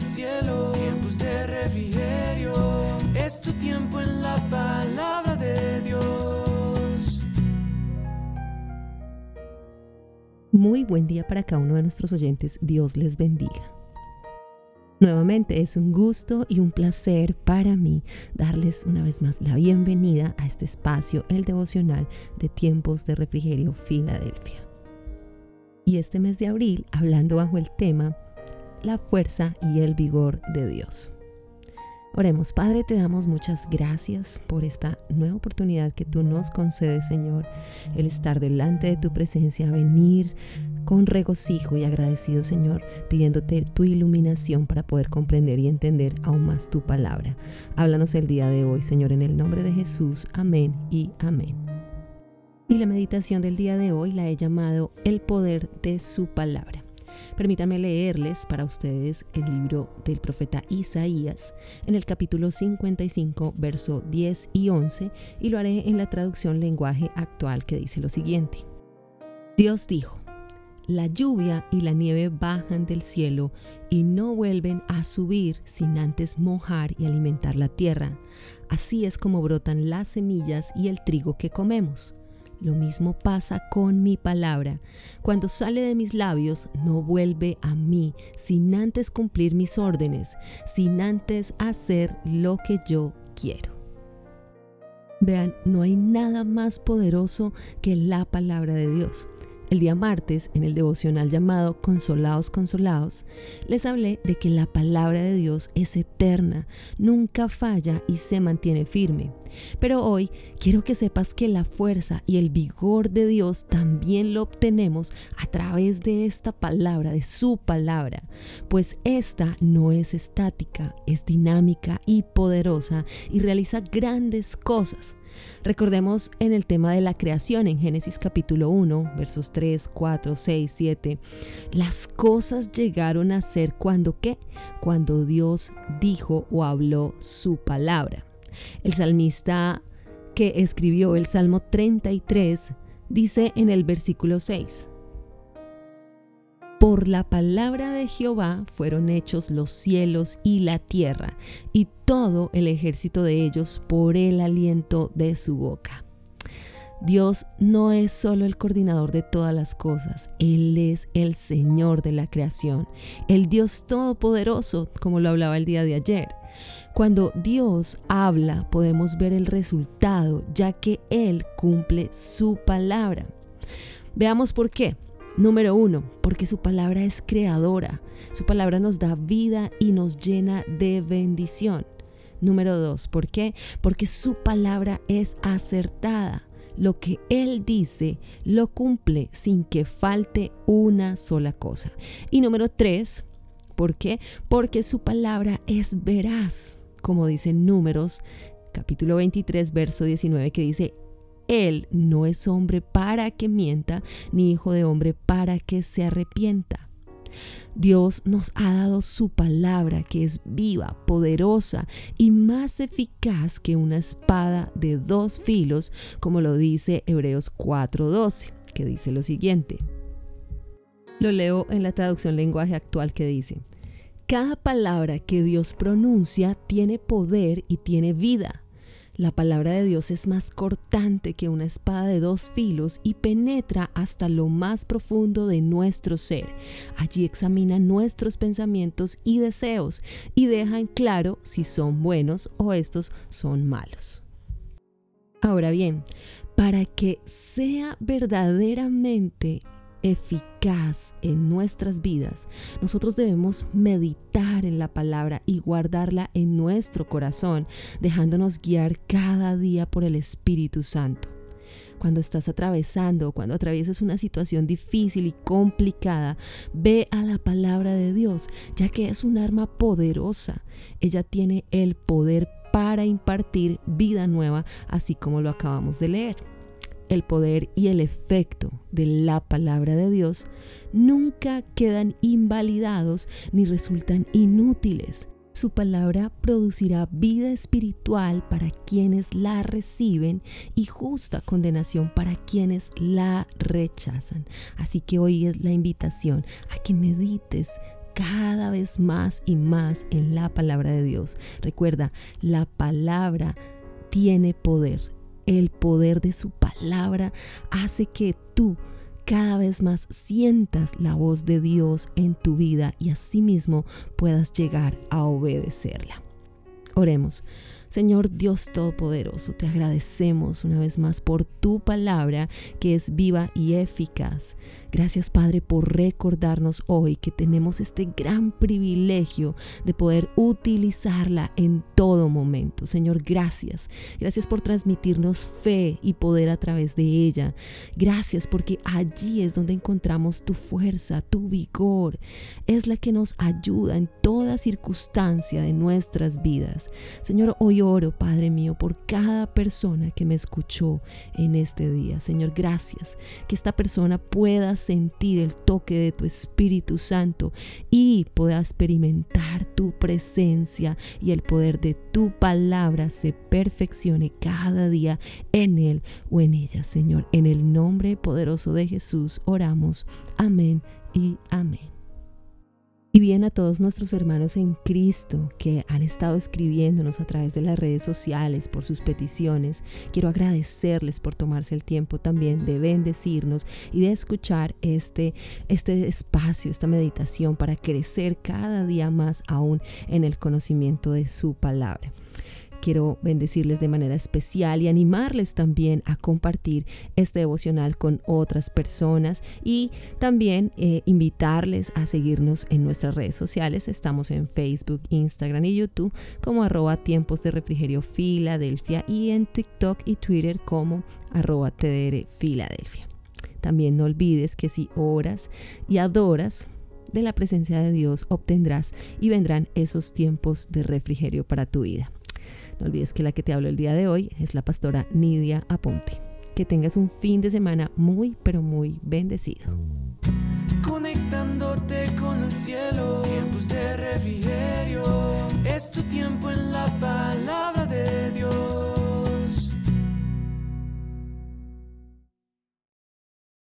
cielo, tiempos de refrigerio. Es tu tiempo en la palabra de Dios. Muy buen día para cada uno de nuestros oyentes. Dios les bendiga. Nuevamente es un gusto y un placer para mí darles una vez más la bienvenida a este espacio, el devocional de tiempos de refrigerio Filadelfia. Y este mes de abril, hablando bajo el tema La fuerza y el vigor de Dios. Oremos, Padre, te damos muchas gracias por esta nueva oportunidad que tú nos concedes, Señor, el estar delante de tu presencia, venir con regocijo y agradecido, Señor, pidiéndote tu iluminación para poder comprender y entender aún más tu palabra. Háblanos el día de hoy, Señor, en el nombre de Jesús. Amén y amén. Y la meditación del día de hoy la he llamado El poder de su palabra. Permítanme leerles para ustedes el libro del profeta Isaías en el capítulo 55, verso 10 y 11, y lo haré en la traducción lenguaje actual que dice lo siguiente. Dios dijo, la lluvia y la nieve bajan del cielo y no vuelven a subir sin antes mojar y alimentar la tierra. Así es como brotan las semillas y el trigo que comemos. Lo mismo pasa con mi palabra. Cuando sale de mis labios, no vuelve a mí sin antes cumplir mis órdenes, sin antes hacer lo que yo quiero. Vean, no hay nada más poderoso que la palabra de Dios. El día martes, en el devocional llamado Consolados, Consolados, les hablé de que la palabra de Dios es eterna, nunca falla y se mantiene firme. Pero hoy quiero que sepas que la fuerza y el vigor de Dios también lo obtenemos a través de esta palabra, de su palabra, pues esta no es estática, es dinámica y poderosa y realiza grandes cosas. Recordemos en el tema de la creación en Génesis capítulo 1, versos 3, 4, 6, 7. Las cosas llegaron a ser cuando qué? Cuando Dios dijo o habló su palabra. El salmista que escribió el Salmo 33 dice en el versículo 6. Por la palabra de Jehová fueron hechos los cielos y la tierra, y todo el ejército de ellos por el aliento de su boca. Dios no es solo el coordinador de todas las cosas, Él es el Señor de la creación, el Dios todopoderoso, como lo hablaba el día de ayer. Cuando Dios habla podemos ver el resultado, ya que Él cumple su palabra. Veamos por qué. Número uno, porque su palabra es creadora. Su palabra nos da vida y nos llena de bendición. Número dos, ¿por qué? Porque su palabra es acertada. Lo que Él dice lo cumple sin que falte una sola cosa. Y número tres, ¿por qué? Porque su palabra es veraz, como dice Números capítulo 23, verso 19, que dice, él no es hombre para que mienta, ni hijo de hombre para que se arrepienta. Dios nos ha dado su palabra que es viva, poderosa y más eficaz que una espada de dos filos, como lo dice Hebreos 4:12, que dice lo siguiente. Lo leo en la traducción lenguaje actual que dice, cada palabra que Dios pronuncia tiene poder y tiene vida la palabra de Dios es más cortante que una espada de dos filos y penetra hasta lo más profundo de nuestro ser. Allí examina nuestros pensamientos y deseos y deja en claro si son buenos o estos son malos. Ahora bien, para que sea verdaderamente eficaz en nuestras vidas, nosotros debemos meditar en la palabra y guardarla en nuestro corazón, dejándonos guiar cada día por el Espíritu Santo. Cuando estás atravesando, cuando atraviesas una situación difícil y complicada, ve a la palabra de Dios, ya que es un arma poderosa. Ella tiene el poder para impartir vida nueva, así como lo acabamos de leer el poder y el efecto de la palabra de Dios nunca quedan invalidados ni resultan inútiles. Su palabra producirá vida espiritual para quienes la reciben y justa condenación para quienes la rechazan. Así que hoy es la invitación a que medites cada vez más y más en la palabra de Dios. Recuerda, la palabra tiene poder. El poder de su palabra hace que tú cada vez más sientas la voz de Dios en tu vida y asimismo puedas llegar a obedecerla. Oremos. Señor Dios Todopoderoso, te agradecemos una vez más por tu palabra que es viva y eficaz. Gracias Padre por recordarnos hoy que tenemos este gran privilegio de poder utilizarla en todo momento. Señor, gracias. Gracias por transmitirnos fe y poder a través de ella. Gracias porque allí es donde encontramos tu fuerza, tu vigor. Es la que nos ayuda en toda circunstancia de nuestras vidas. Señor, hoy oro, Padre mío, por cada persona que me escuchó en este día. Señor, gracias. Que esta persona pueda sentir el toque de tu Espíritu Santo y pueda experimentar tu presencia y el poder de tu palabra se perfeccione cada día en él o en ella, Señor. En el nombre poderoso de Jesús oramos. Amén y amén. Y bien a todos nuestros hermanos en Cristo que han estado escribiéndonos a través de las redes sociales por sus peticiones, quiero agradecerles por tomarse el tiempo también de bendecirnos y de escuchar este, este espacio, esta meditación para crecer cada día más aún en el conocimiento de su palabra quiero bendecirles de manera especial y animarles también a compartir este devocional con otras personas y también eh, invitarles a seguirnos en nuestras redes sociales. Estamos en Facebook, Instagram y YouTube como arroba tiempos de refrigerio Filadelfia y en TikTok y Twitter como arroba TDR Filadelfia. También no olvides que si oras y adoras, de la presencia de Dios obtendrás y vendrán esos tiempos de refrigerio para tu vida. No olvides que la que te hablo el día de hoy es la pastora Nidia Aponte. Que tengas un fin de semana muy, pero muy bendecido. Conectándote con el cielo, tiempos de refrigerio, es tu tiempo en la